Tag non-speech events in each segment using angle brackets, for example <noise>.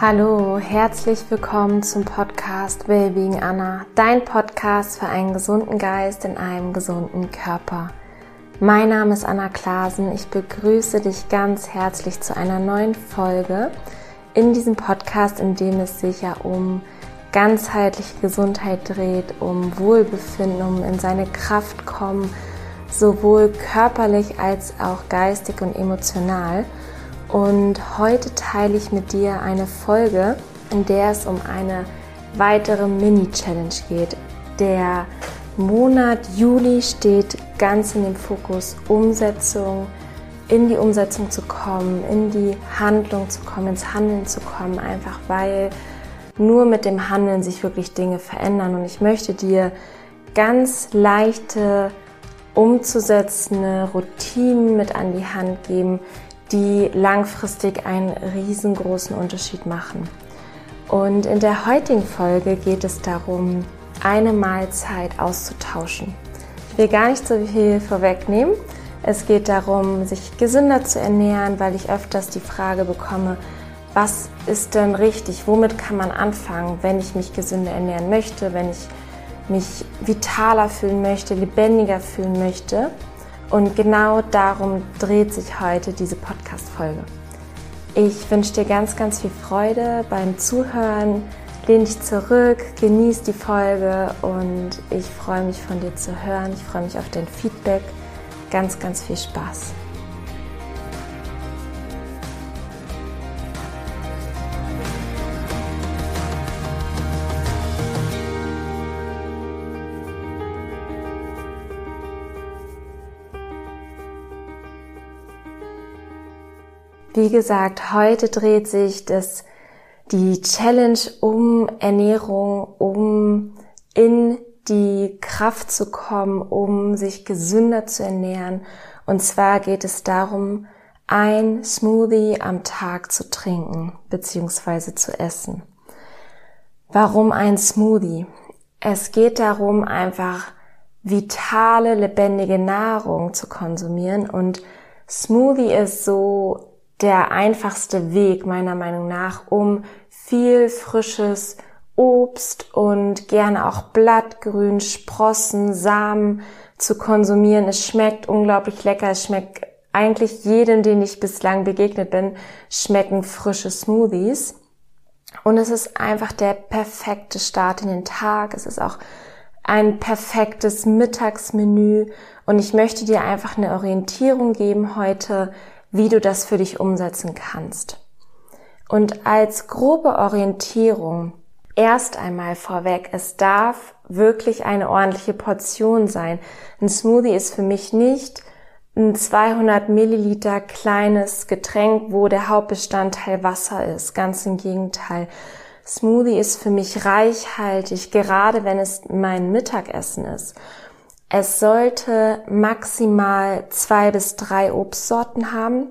Hallo, herzlich willkommen zum Podcast Wellbeing Anna, dein Podcast für einen gesunden Geist in einem gesunden Körper. Mein Name ist Anna Klasen. Ich begrüße dich ganz herzlich zu einer neuen Folge in diesem Podcast, in dem es sich ja um ganzheitliche Gesundheit dreht, um Wohlbefinden, um in seine Kraft kommen, sowohl körperlich als auch geistig und emotional. Und heute teile ich mit dir eine Folge, in der es um eine weitere Mini-Challenge geht. Der Monat Juli steht ganz in dem Fokus Umsetzung, in die Umsetzung zu kommen, in die Handlung zu kommen, ins Handeln zu kommen, einfach weil nur mit dem Handeln sich wirklich Dinge verändern. Und ich möchte dir ganz leichte, umzusetzende Routinen mit an die Hand geben, die langfristig einen riesengroßen Unterschied machen. Und in der heutigen Folge geht es darum, eine Mahlzeit auszutauschen. Ich will gar nicht so viel vorwegnehmen. Es geht darum, sich gesünder zu ernähren, weil ich öfters die Frage bekomme, was ist denn richtig? Womit kann man anfangen, wenn ich mich gesünder ernähren möchte, wenn ich mich vitaler fühlen möchte, lebendiger fühlen möchte? Und genau darum dreht sich heute diese Podcast-Folge. Ich wünsche dir ganz, ganz viel Freude beim Zuhören. Lehn dich zurück, genieß die Folge und ich freue mich von dir zu hören. Ich freue mich auf dein Feedback. Ganz, ganz viel Spaß. Wie gesagt, heute dreht sich das, die Challenge um Ernährung, um in die Kraft zu kommen, um sich gesünder zu ernähren. Und zwar geht es darum, ein Smoothie am Tag zu trinken bzw. zu essen. Warum ein Smoothie? Es geht darum, einfach vitale, lebendige Nahrung zu konsumieren und Smoothie ist so der einfachste Weg meiner Meinung nach, um viel frisches Obst und gerne auch Blattgrün, Sprossen, Samen zu konsumieren. Es schmeckt unglaublich lecker. Es schmeckt eigentlich jedem, den ich bislang begegnet bin, schmecken frische Smoothies. Und es ist einfach der perfekte Start in den Tag. Es ist auch ein perfektes Mittagsmenü. Und ich möchte dir einfach eine Orientierung geben heute, wie du das für dich umsetzen kannst. Und als grobe Orientierung erst einmal vorweg, es darf wirklich eine ordentliche Portion sein. Ein Smoothie ist für mich nicht ein 200 Milliliter kleines Getränk, wo der Hauptbestandteil Wasser ist. Ganz im Gegenteil. Smoothie ist für mich reichhaltig, gerade wenn es mein Mittagessen ist. Es sollte maximal zwei bis drei Obstsorten haben.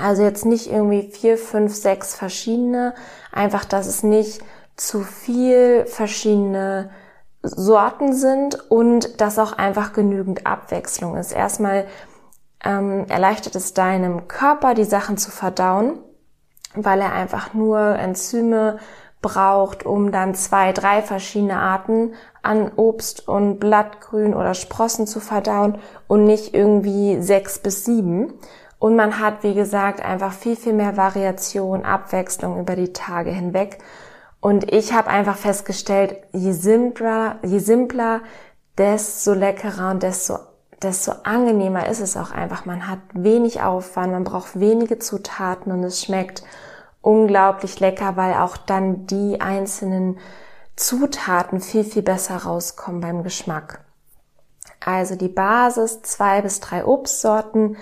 Also jetzt nicht irgendwie vier, fünf, sechs verschiedene. Einfach, dass es nicht zu viel verschiedene Sorten sind und dass auch einfach genügend Abwechslung ist. Erstmal ähm, erleichtert es deinem Körper, die Sachen zu verdauen, weil er einfach nur Enzyme braucht, um dann zwei, drei verschiedene Arten an Obst und Blattgrün oder Sprossen zu verdauen und nicht irgendwie sechs bis sieben. Und man hat, wie gesagt, einfach viel, viel mehr Variation, Abwechslung über die Tage hinweg. Und ich habe einfach festgestellt, je simpler, je simpler, desto leckerer und desto, desto angenehmer ist es auch einfach. Man hat wenig Aufwand, man braucht wenige Zutaten und es schmeckt unglaublich lecker, weil auch dann die einzelnen Zutaten viel, viel besser rauskommen beim Geschmack. Also die Basis, zwei bis drei Obstsorten,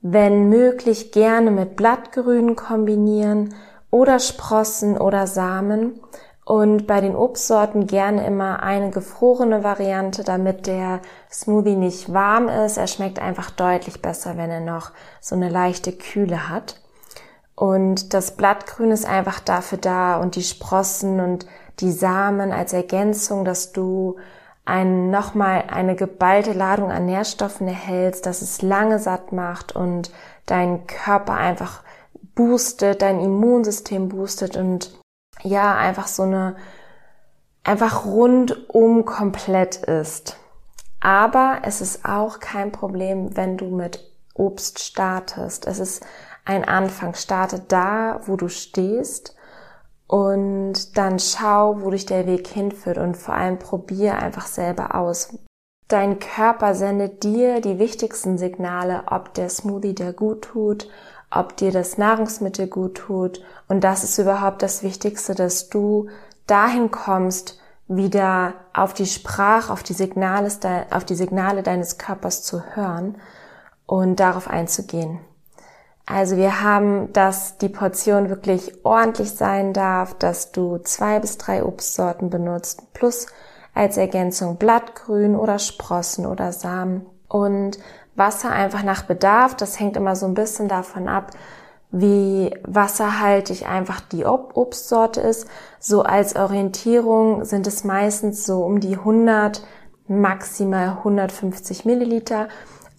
wenn möglich gerne mit Blattgrün kombinieren oder Sprossen oder Samen und bei den Obstsorten gerne immer eine gefrorene Variante, damit der Smoothie nicht warm ist. Er schmeckt einfach deutlich besser, wenn er noch so eine leichte Kühle hat. Und das Blattgrün ist einfach dafür da und die Sprossen und die Samen als Ergänzung, dass du ein, nochmal eine geballte Ladung an Nährstoffen erhältst, dass es lange satt macht und dein Körper einfach boostet, dein Immunsystem boostet und ja, einfach so eine, einfach rundum komplett ist. Aber es ist auch kein Problem, wenn du mit Obst startest. Es ist ein Anfang. Starte da, wo du stehst und dann schau, wo dich der Weg hinführt und vor allem probier einfach selber aus. Dein Körper sendet dir die wichtigsten Signale, ob der Smoothie dir gut tut, ob dir das Nahrungsmittel gut tut und das ist überhaupt das Wichtigste, dass du dahin kommst, wieder auf die Sprache, auf die Signale, auf die Signale deines Körpers zu hören und darauf einzugehen. Also wir haben, dass die Portion wirklich ordentlich sein darf, dass du zwei bis drei Obstsorten benutzt, plus als Ergänzung Blattgrün oder Sprossen oder Samen und Wasser einfach nach Bedarf. Das hängt immer so ein bisschen davon ab, wie wasserhaltig einfach die Ob Obstsorte ist. So als Orientierung sind es meistens so um die 100, maximal 150 Milliliter.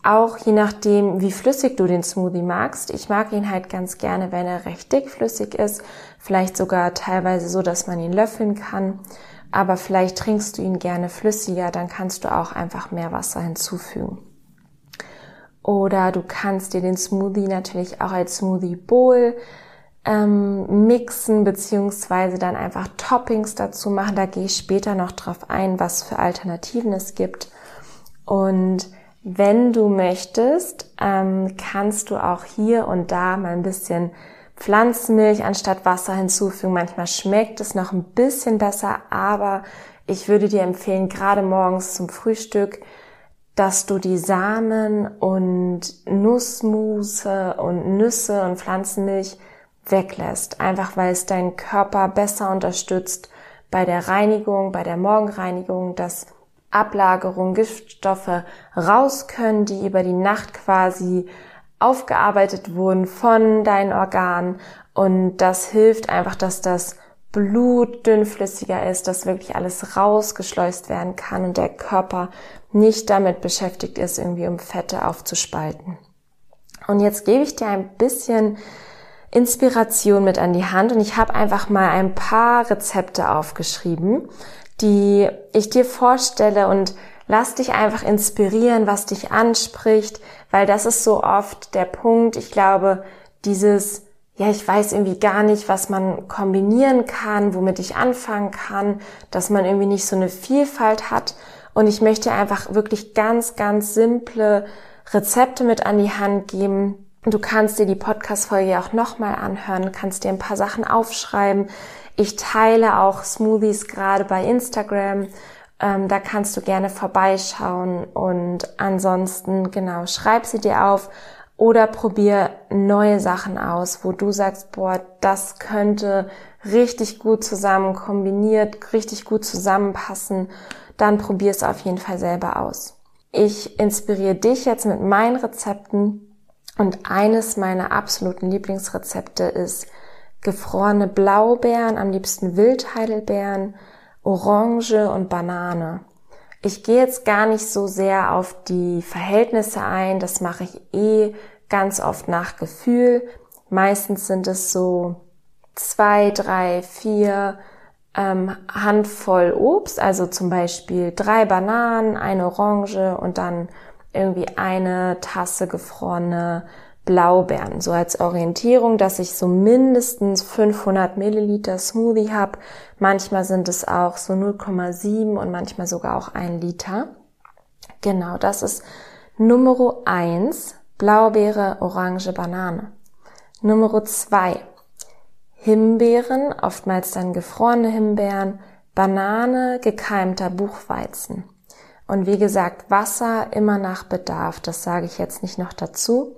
Auch je nachdem, wie flüssig du den Smoothie magst. Ich mag ihn halt ganz gerne, wenn er recht dickflüssig ist. Vielleicht sogar teilweise so, dass man ihn löffeln kann. Aber vielleicht trinkst du ihn gerne flüssiger, dann kannst du auch einfach mehr Wasser hinzufügen. Oder du kannst dir den Smoothie natürlich auch als Smoothie Bowl ähm, mixen, beziehungsweise dann einfach Toppings dazu machen. Da gehe ich später noch drauf ein, was für Alternativen es gibt. Und wenn du möchtest, ähm, kannst du auch hier und da mal ein bisschen Pflanzenmilch anstatt Wasser hinzufügen. Manchmal schmeckt es noch ein bisschen besser, aber ich würde dir empfehlen, gerade morgens zum Frühstück dass du die Samen und Nussmusse und Nüsse und Pflanzenmilch weglässt, einfach weil es deinen Körper besser unterstützt bei der Reinigung, bei der Morgenreinigung, dass Ablagerung, Giftstoffe raus können, die über die Nacht quasi aufgearbeitet wurden von deinen Organen und das hilft einfach, dass das Blut dünnflüssiger ist, dass wirklich alles rausgeschleust werden kann und der Körper nicht damit beschäftigt ist, irgendwie um Fette aufzuspalten. Und jetzt gebe ich dir ein bisschen Inspiration mit an die Hand und ich habe einfach mal ein paar Rezepte aufgeschrieben, die ich dir vorstelle und lass dich einfach inspirieren, was dich anspricht, weil das ist so oft der Punkt. Ich glaube, dieses ja, ich weiß irgendwie gar nicht, was man kombinieren kann, womit ich anfangen kann, dass man irgendwie nicht so eine Vielfalt hat. Und ich möchte einfach wirklich ganz, ganz simple Rezepte mit an die Hand geben. Du kannst dir die Podcast-Folge auch nochmal anhören, kannst dir ein paar Sachen aufschreiben. Ich teile auch Smoothies gerade bei Instagram. Ähm, da kannst du gerne vorbeischauen und ansonsten, genau, schreib sie dir auf oder probier neue Sachen aus, wo du sagst, boah, das könnte richtig gut zusammen kombiniert, richtig gut zusammenpassen. Dann probier es auf jeden Fall selber aus. Ich inspiriere dich jetzt mit meinen Rezepten und eines meiner absoluten Lieblingsrezepte ist gefrorene Blaubeeren, am liebsten Wildheidelbeeren, Orange und Banane. Ich gehe jetzt gar nicht so sehr auf die Verhältnisse ein, das mache ich eh ganz oft nach Gefühl. Meistens sind es so zwei, drei, vier ähm, Handvoll Obst, also zum Beispiel drei Bananen, eine Orange und dann irgendwie eine Tasse gefrorene Blaubeeren. So als Orientierung, dass ich so mindestens 500 Milliliter Smoothie habe. Manchmal sind es auch so 0,7 und manchmal sogar auch ein Liter. Genau, das ist Nummer eins Blaubeere, Orange, Banane. Nummer zwei. Himbeeren, oftmals dann gefrorene Himbeeren, Banane, gekeimter Buchweizen. Und wie gesagt, Wasser immer nach Bedarf, das sage ich jetzt nicht noch dazu.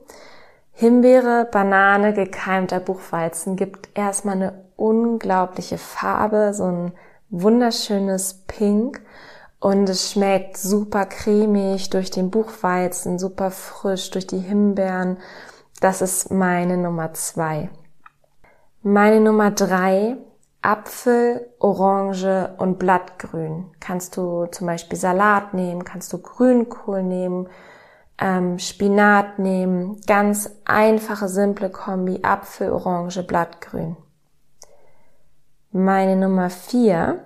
Himbeere, Banane, gekeimter Buchweizen gibt erstmal eine unglaubliche Farbe, so ein wunderschönes Pink und es schmeckt super cremig durch den Buchweizen, super frisch durch die Himbeeren. Das ist meine Nummer zwei. Meine Nummer drei, Apfel, Orange und Blattgrün. Kannst du zum Beispiel Salat nehmen, kannst du Grünkohl nehmen, ähm, Spinat nehmen. Ganz einfache, simple Kombi, Apfel, Orange, Blattgrün. Meine Nummer vier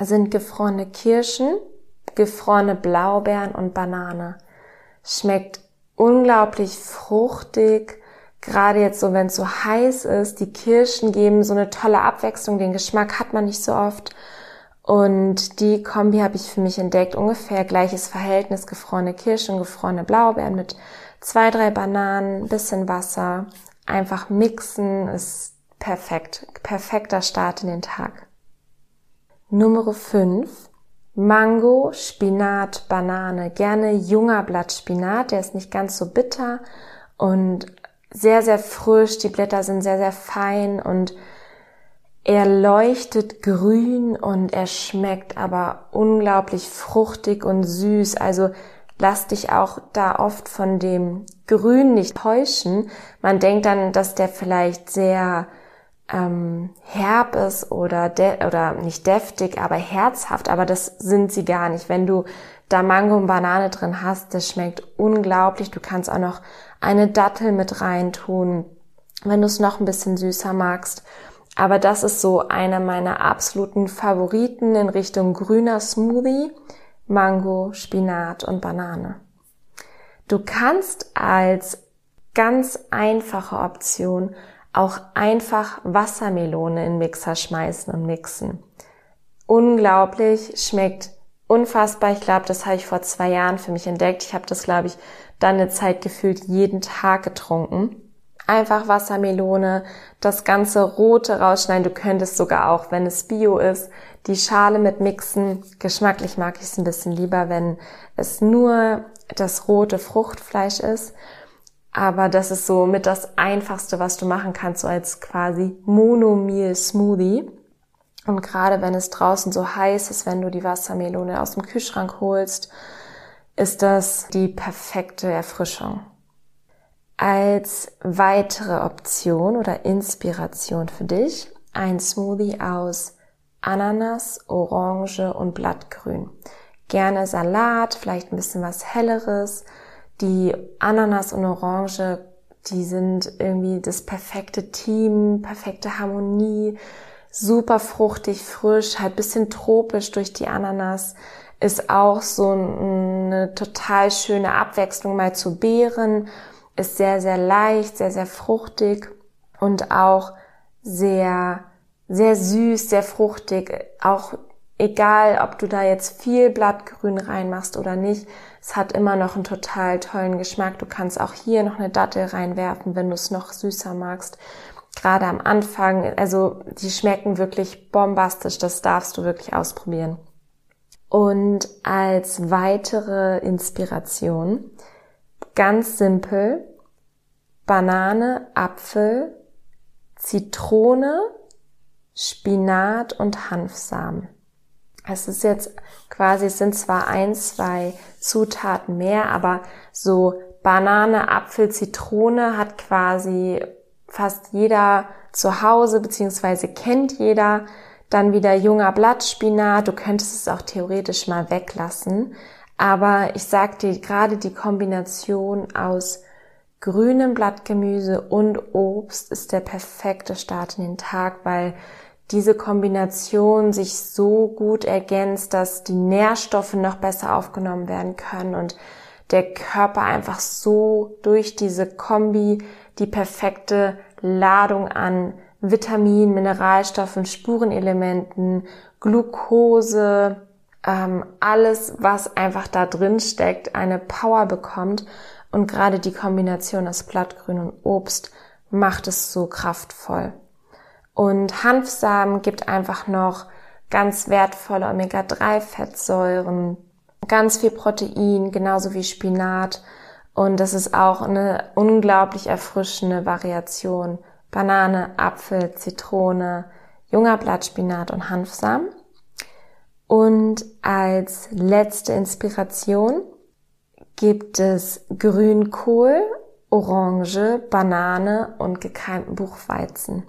sind gefrorene Kirschen, gefrorene Blaubeeren und Banane. Schmeckt unglaublich fruchtig, gerade jetzt so, wenn es so heiß ist. Die Kirschen geben so eine tolle Abwechslung, den Geschmack hat man nicht so oft. Und die Kombi habe ich für mich entdeckt, ungefähr gleiches Verhältnis gefrorene Kirschen, gefrorene Blaubeeren mit zwei, drei Bananen, bisschen Wasser. Einfach mixen ist perfekt. Perfekter Start in den Tag. Nummer 5. Mango, Spinat, Banane. Gerne junger Blattspinat, der ist nicht ganz so bitter und sehr, sehr frisch. Die Blätter sind sehr, sehr fein und er leuchtet grün und er schmeckt aber unglaublich fruchtig und süß. Also lass dich auch da oft von dem Grün nicht täuschen. Man denkt dann, dass der vielleicht sehr ähm, herb ist oder oder nicht deftig, aber herzhaft. Aber das sind sie gar nicht. Wenn du da Mango und Banane drin hast, das schmeckt unglaublich. Du kannst auch noch eine Dattel mit reintun, wenn du es noch ein bisschen süßer magst. Aber das ist so einer meiner absoluten Favoriten in Richtung grüner Smoothie. Mango, Spinat und Banane. Du kannst als ganz einfache Option auch einfach Wassermelone in Mixer schmeißen und mixen. Unglaublich, schmeckt unfassbar. Ich glaube, das habe ich vor zwei Jahren für mich entdeckt. Ich habe das, glaube ich, dann eine Zeit gefühlt jeden Tag getrunken einfach Wassermelone, das ganze Rote rausschneiden. Du könntest sogar auch, wenn es Bio ist, die Schale mit mixen. Geschmacklich mag ich es ein bisschen lieber, wenn es nur das rote Fruchtfleisch ist. Aber das ist so mit das einfachste, was du machen kannst, so als quasi Monomeal Smoothie. Und gerade wenn es draußen so heiß ist, wenn du die Wassermelone aus dem Kühlschrank holst, ist das die perfekte Erfrischung als weitere Option oder Inspiration für dich ein Smoothie aus Ananas, Orange und Blattgrün. Gerne Salat, vielleicht ein bisschen was Helleres. Die Ananas und Orange, die sind irgendwie das perfekte Team, perfekte Harmonie, super fruchtig, frisch, halt bisschen tropisch durch die Ananas. Ist auch so eine total schöne Abwechslung mal zu Beeren ist sehr, sehr leicht, sehr, sehr fruchtig und auch sehr, sehr süß, sehr fruchtig. Auch egal, ob du da jetzt viel Blattgrün reinmachst oder nicht, es hat immer noch einen total tollen Geschmack. Du kannst auch hier noch eine Dattel reinwerfen, wenn du es noch süßer magst. Gerade am Anfang, also die schmecken wirklich bombastisch, das darfst du wirklich ausprobieren. Und als weitere Inspiration Ganz simpel. Banane, Apfel, Zitrone, Spinat und Hanfsamen. Es ist jetzt quasi, es sind zwar ein, zwei Zutaten mehr, aber so Banane, Apfel, Zitrone hat quasi fast jeder zu Hause, beziehungsweise kennt jeder. Dann wieder junger Blattspinat. Du könntest es auch theoretisch mal weglassen. Aber ich sag dir, gerade die Kombination aus grünem Blattgemüse und Obst ist der perfekte Start in den Tag, weil diese Kombination sich so gut ergänzt, dass die Nährstoffe noch besser aufgenommen werden können und der Körper einfach so durch diese Kombi die perfekte Ladung an Vitaminen, Mineralstoffen, Spurenelementen, Glucose, ähm, alles, was einfach da drin steckt, eine Power bekommt. Und gerade die Kombination aus Blattgrün und Obst macht es so kraftvoll. Und Hanfsamen gibt einfach noch ganz wertvolle Omega-3-Fettsäuren, ganz viel Protein, genauso wie Spinat. Und das ist auch eine unglaublich erfrischende Variation. Banane, Apfel, Zitrone, junger Blattspinat und Hanfsamen. Und als letzte Inspiration gibt es Grünkohl, Orange, Banane und gekeimten Buchweizen.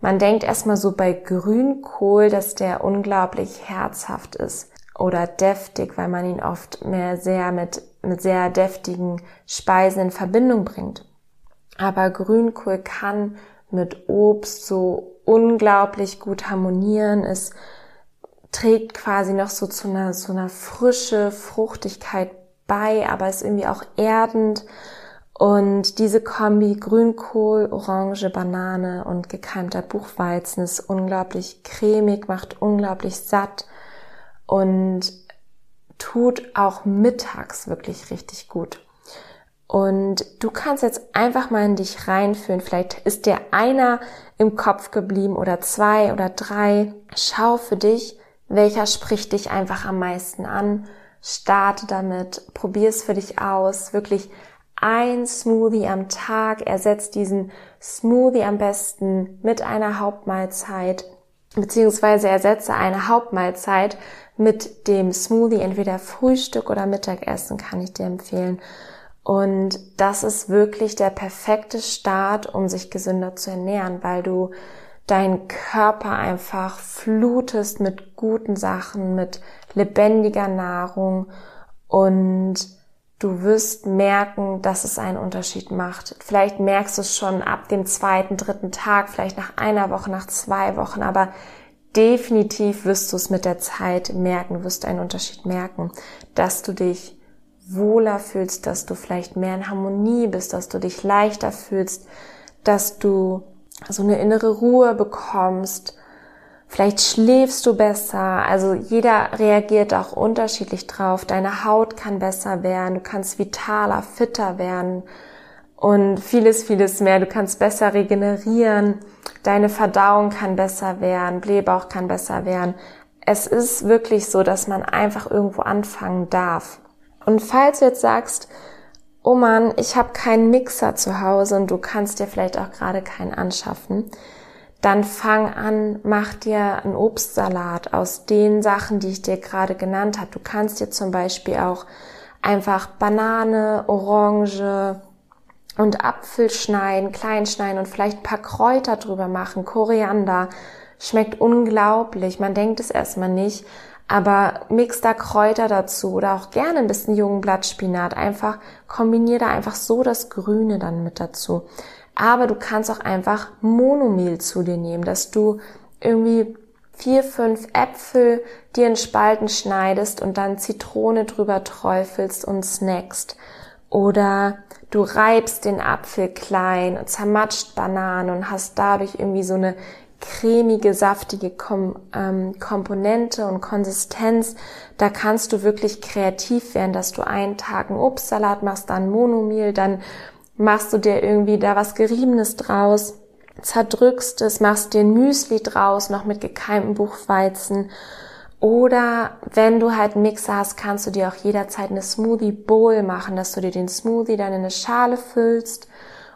Man denkt erstmal so bei Grünkohl, dass der unglaublich herzhaft ist. oder deftig, weil man ihn oft mehr sehr mit, mit sehr deftigen Speisen in Verbindung bringt. Aber Grünkohl kann mit Obst so unglaublich gut harmonieren. Es trägt quasi noch so zu einer, so einer frische Fruchtigkeit bei, aber ist irgendwie auch erdend. Und diese Kombi Grünkohl, Orange, Banane und gekeimter Buchweizen ist unglaublich cremig, macht unglaublich satt und tut auch mittags wirklich richtig gut. Und du kannst jetzt einfach mal in dich reinfühlen. Vielleicht ist dir einer im Kopf geblieben oder zwei oder drei. Schau für dich, welcher spricht dich einfach am meisten an. Starte damit, probier es für dich aus. Wirklich ein Smoothie am Tag. Ersetzt diesen Smoothie am besten mit einer Hauptmahlzeit, beziehungsweise ersetze eine Hauptmahlzeit mit dem Smoothie, entweder Frühstück oder Mittagessen, kann ich dir empfehlen. Und das ist wirklich der perfekte Start, um sich gesünder zu ernähren, weil du deinen Körper einfach flutest mit guten Sachen, mit lebendiger Nahrung und du wirst merken, dass es einen Unterschied macht. Vielleicht merkst du es schon ab dem zweiten, dritten Tag, vielleicht nach einer Woche, nach zwei Wochen, aber definitiv wirst du es mit der Zeit merken, wirst du einen Unterschied merken, dass du dich wohler fühlst, dass du vielleicht mehr in Harmonie bist, dass du dich leichter fühlst, dass du so eine innere Ruhe bekommst. Vielleicht schläfst du besser. Also jeder reagiert auch unterschiedlich drauf. Deine Haut kann besser werden. Du kannst vitaler, fitter werden und vieles, vieles mehr. Du kannst besser regenerieren. Deine Verdauung kann besser werden. Blähbauch kann besser werden. Es ist wirklich so, dass man einfach irgendwo anfangen darf. Und falls du jetzt sagst, oh Mann, ich habe keinen Mixer zu Hause und du kannst dir vielleicht auch gerade keinen anschaffen, dann fang an, mach dir einen Obstsalat aus den Sachen, die ich dir gerade genannt habe. Du kannst dir zum Beispiel auch einfach Banane, Orange und Apfel schneiden, klein schneiden und vielleicht ein paar Kräuter drüber machen, Koriander. Schmeckt unglaublich. Man denkt es erstmal nicht, aber mix da Kräuter dazu oder auch gerne ein bisschen jungen Blattspinat. Einfach kombiniere da einfach so das Grüne dann mit dazu. Aber du kannst auch einfach Monomehl zu dir nehmen, dass du irgendwie vier, fünf Äpfel dir in Spalten schneidest und dann Zitrone drüber träufelst und snackst. Oder du reibst den Apfel klein und zermatscht Bananen und hast dadurch irgendwie so eine cremige, saftige Kom ähm, Komponente und Konsistenz. Da kannst du wirklich kreativ werden, dass du einen Tag einen Obstsalat machst, dann Monomehl, dann machst du dir irgendwie da was Geriebenes draus, zerdrückst es, machst dir ein Müsli draus, noch mit gekeimtem Buchweizen. Oder wenn du halt einen Mixer hast, kannst du dir auch jederzeit eine Smoothie Bowl machen, dass du dir den Smoothie dann in eine Schale füllst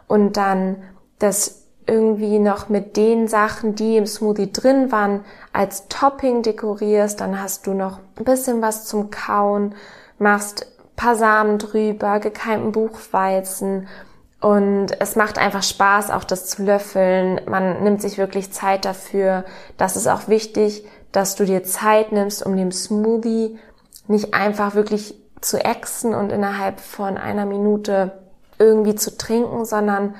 und dann das irgendwie noch mit den Sachen, die im Smoothie drin waren, als Topping dekorierst, dann hast du noch ein bisschen was zum Kauen, machst paar Samen drüber, gekeimten Buchweizen und es macht einfach Spaß, auch das zu löffeln. Man nimmt sich wirklich Zeit dafür. Das ist auch wichtig, dass du dir Zeit nimmst, um den Smoothie nicht einfach wirklich zu exen und innerhalb von einer Minute irgendwie zu trinken, sondern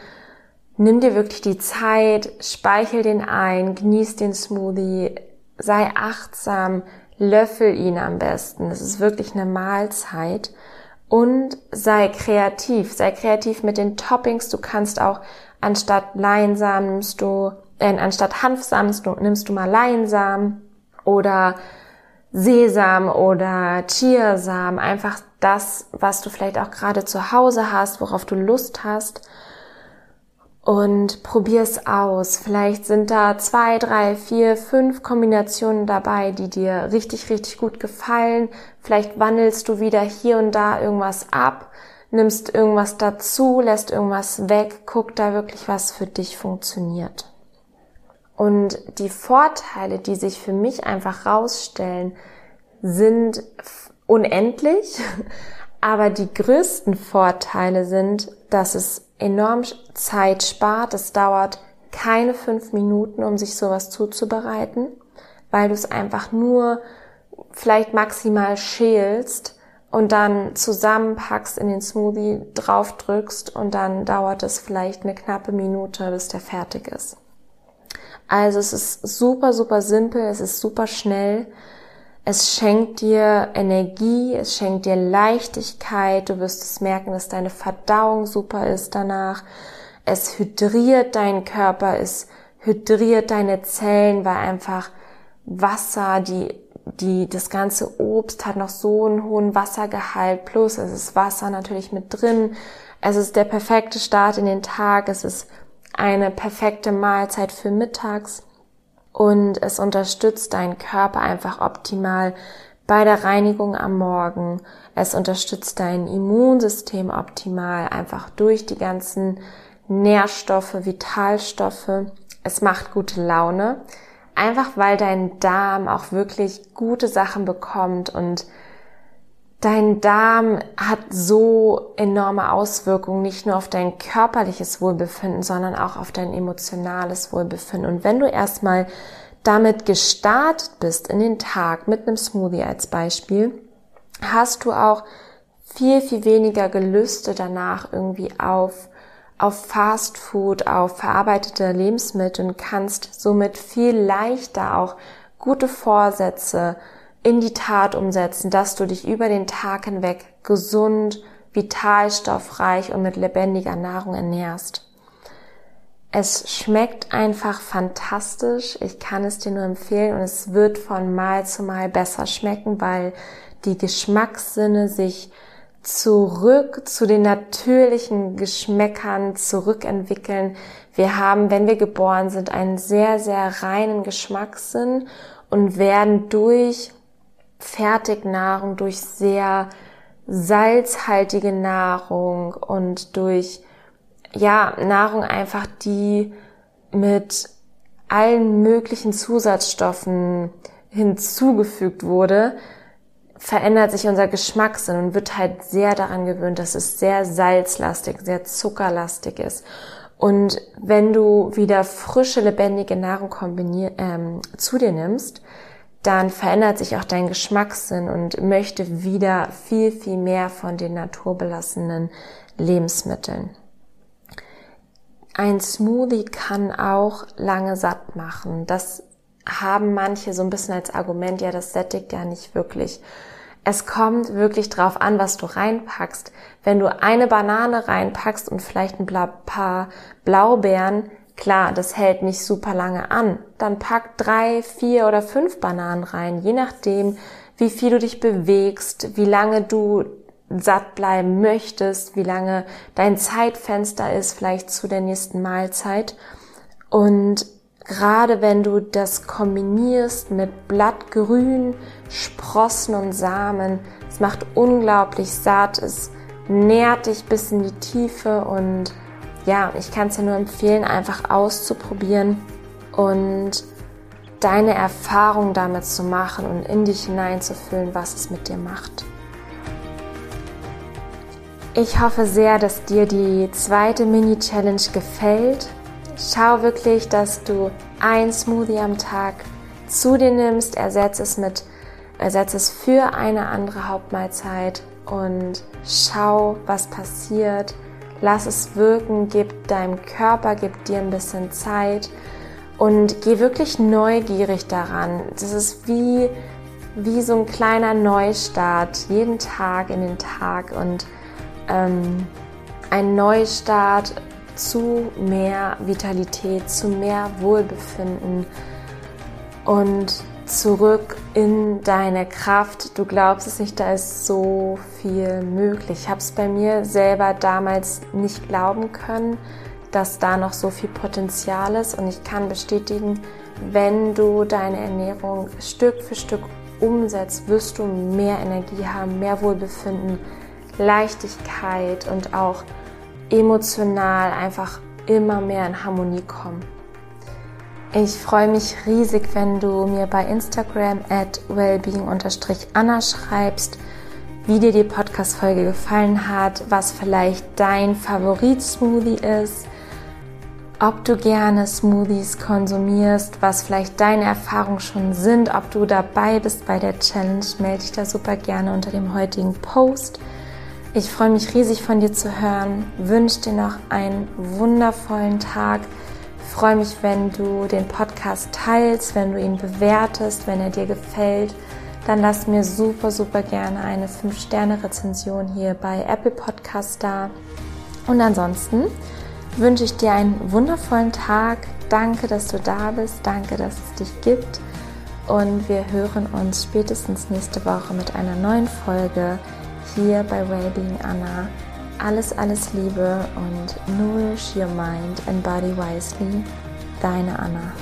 nimm dir wirklich die Zeit, speichel den ein, genieß den Smoothie, sei achtsam, löffel ihn am besten. Es ist wirklich eine Mahlzeit. Und sei kreativ, sei kreativ mit den Toppings. Du kannst auch anstatt Leinsamen nimmst du, äh, anstatt Hanfsamen nimmst du mal Leinsamen oder Sesam oder Chiasamen. Einfach das, was du vielleicht auch gerade zu Hause hast, worauf du Lust hast und probier es aus. Vielleicht sind da zwei, drei, vier, fünf Kombinationen dabei, die dir richtig, richtig gut gefallen. Vielleicht wandelst du wieder hier und da irgendwas ab, nimmst irgendwas dazu, lässt irgendwas weg, guck da wirklich, was für dich funktioniert. Und die Vorteile, die sich für mich einfach rausstellen, sind unendlich, <laughs> aber die größten Vorteile sind, dass es enorm Zeit spart. Es dauert keine fünf Minuten, um sich sowas zuzubereiten, weil du es einfach nur vielleicht maximal schälst und dann zusammenpackst in den Smoothie, draufdrückst und dann dauert es vielleicht eine knappe Minute, bis der fertig ist. Also es ist super, super simpel, es ist super schnell. Es schenkt dir Energie, es schenkt dir Leichtigkeit, du wirst es merken, dass deine Verdauung super ist danach. Es hydriert deinen Körper, es hydriert deine Zellen, weil einfach Wasser, die, die, das ganze Obst hat noch so einen hohen Wassergehalt, plus es ist Wasser natürlich mit drin. Es ist der perfekte Start in den Tag, es ist eine perfekte Mahlzeit für mittags und es unterstützt deinen Körper einfach optimal bei der Reinigung am Morgen. Es unterstützt dein Immunsystem optimal einfach durch die ganzen Nährstoffe, Vitalstoffe. Es macht gute Laune, einfach weil dein Darm auch wirklich gute Sachen bekommt und Dein Darm hat so enorme Auswirkungen nicht nur auf dein körperliches Wohlbefinden, sondern auch auf dein emotionales Wohlbefinden. Und wenn du erstmal damit gestartet bist in den Tag mit einem Smoothie als Beispiel, hast du auch viel, viel weniger Gelüste danach irgendwie auf, auf Fast Food, auf verarbeitete Lebensmittel und kannst somit viel leichter auch gute Vorsätze, in die Tat umsetzen, dass du dich über den Tag hinweg gesund, vitalstoffreich und mit lebendiger Nahrung ernährst. Es schmeckt einfach fantastisch. Ich kann es dir nur empfehlen und es wird von Mal zu Mal besser schmecken, weil die Geschmackssinne sich zurück zu den natürlichen Geschmäckern zurückentwickeln. Wir haben, wenn wir geboren sind, einen sehr, sehr reinen Geschmackssinn und werden durch Fertignahrung, durch sehr salzhaltige Nahrung und durch ja, Nahrung einfach, die mit allen möglichen Zusatzstoffen hinzugefügt wurde, verändert sich unser Geschmackssinn und wird halt sehr daran gewöhnt, dass es sehr salzlastig, sehr zuckerlastig ist. Und wenn du wieder frische, lebendige Nahrung kombinier ähm, zu dir nimmst, dann verändert sich auch dein Geschmackssinn und möchte wieder viel, viel mehr von den naturbelassenen Lebensmitteln. Ein Smoothie kann auch lange satt machen. Das haben manche so ein bisschen als Argument, ja, das sättigt ja nicht wirklich. Es kommt wirklich drauf an, was du reinpackst. Wenn du eine Banane reinpackst und vielleicht ein paar Blaubeeren, Klar, das hält nicht super lange an. Dann pack drei, vier oder fünf Bananen rein, je nachdem, wie viel du dich bewegst, wie lange du satt bleiben möchtest, wie lange dein Zeitfenster ist, vielleicht zu der nächsten Mahlzeit. Und gerade wenn du das kombinierst mit Blattgrün, Sprossen und Samen, es macht unglaublich satt, es nährt dich bis in die Tiefe und ja, ich kann es dir nur empfehlen, einfach auszuprobieren und deine Erfahrung damit zu machen und in dich hineinzufühlen, was es mit dir macht. Ich hoffe sehr, dass dir die zweite Mini-Challenge gefällt. Schau wirklich, dass du ein Smoothie am Tag zu dir nimmst, ersetze es mit, ersetze es für eine andere Hauptmahlzeit und schau, was passiert Lass es wirken, gib deinem Körper, gib dir ein bisschen Zeit und geh wirklich neugierig daran. Das ist wie, wie so ein kleiner Neustart, jeden Tag in den Tag und ähm, ein Neustart zu mehr Vitalität, zu mehr Wohlbefinden und zurück in deine Kraft. Du glaubst es nicht, da ist so viel möglich. Ich habe es bei mir selber damals nicht glauben können, dass da noch so viel Potenzial ist. Und ich kann bestätigen, wenn du deine Ernährung Stück für Stück umsetzt, wirst du mehr Energie haben, mehr Wohlbefinden, Leichtigkeit und auch emotional einfach immer mehr in Harmonie kommen. Ich freue mich riesig, wenn du mir bei Instagram at wellbeing-anna schreibst, wie dir die Podcast-Folge gefallen hat, was vielleicht dein Favorit-Smoothie ist. ob du gerne Smoothies konsumierst, was vielleicht deine Erfahrungen schon sind, ob du dabei bist bei der Challenge, melde dich da super gerne unter dem heutigen Post. Ich freue mich riesig von dir zu hören, wünsche dir noch einen wundervollen Tag. Freue mich, wenn du den Podcast teilst, wenn du ihn bewertest, wenn er dir gefällt. Dann lass mir super, super gerne eine 5-Sterne-Rezension hier bei Apple Podcast da. Und ansonsten wünsche ich dir einen wundervollen Tag. Danke, dass du da bist. Danke, dass es dich gibt. Und wir hören uns spätestens nächste Woche mit einer neuen Folge hier bei Wellbeing Anna. Alles, alles Liebe und nourish your mind and body wisely. Deine Anna.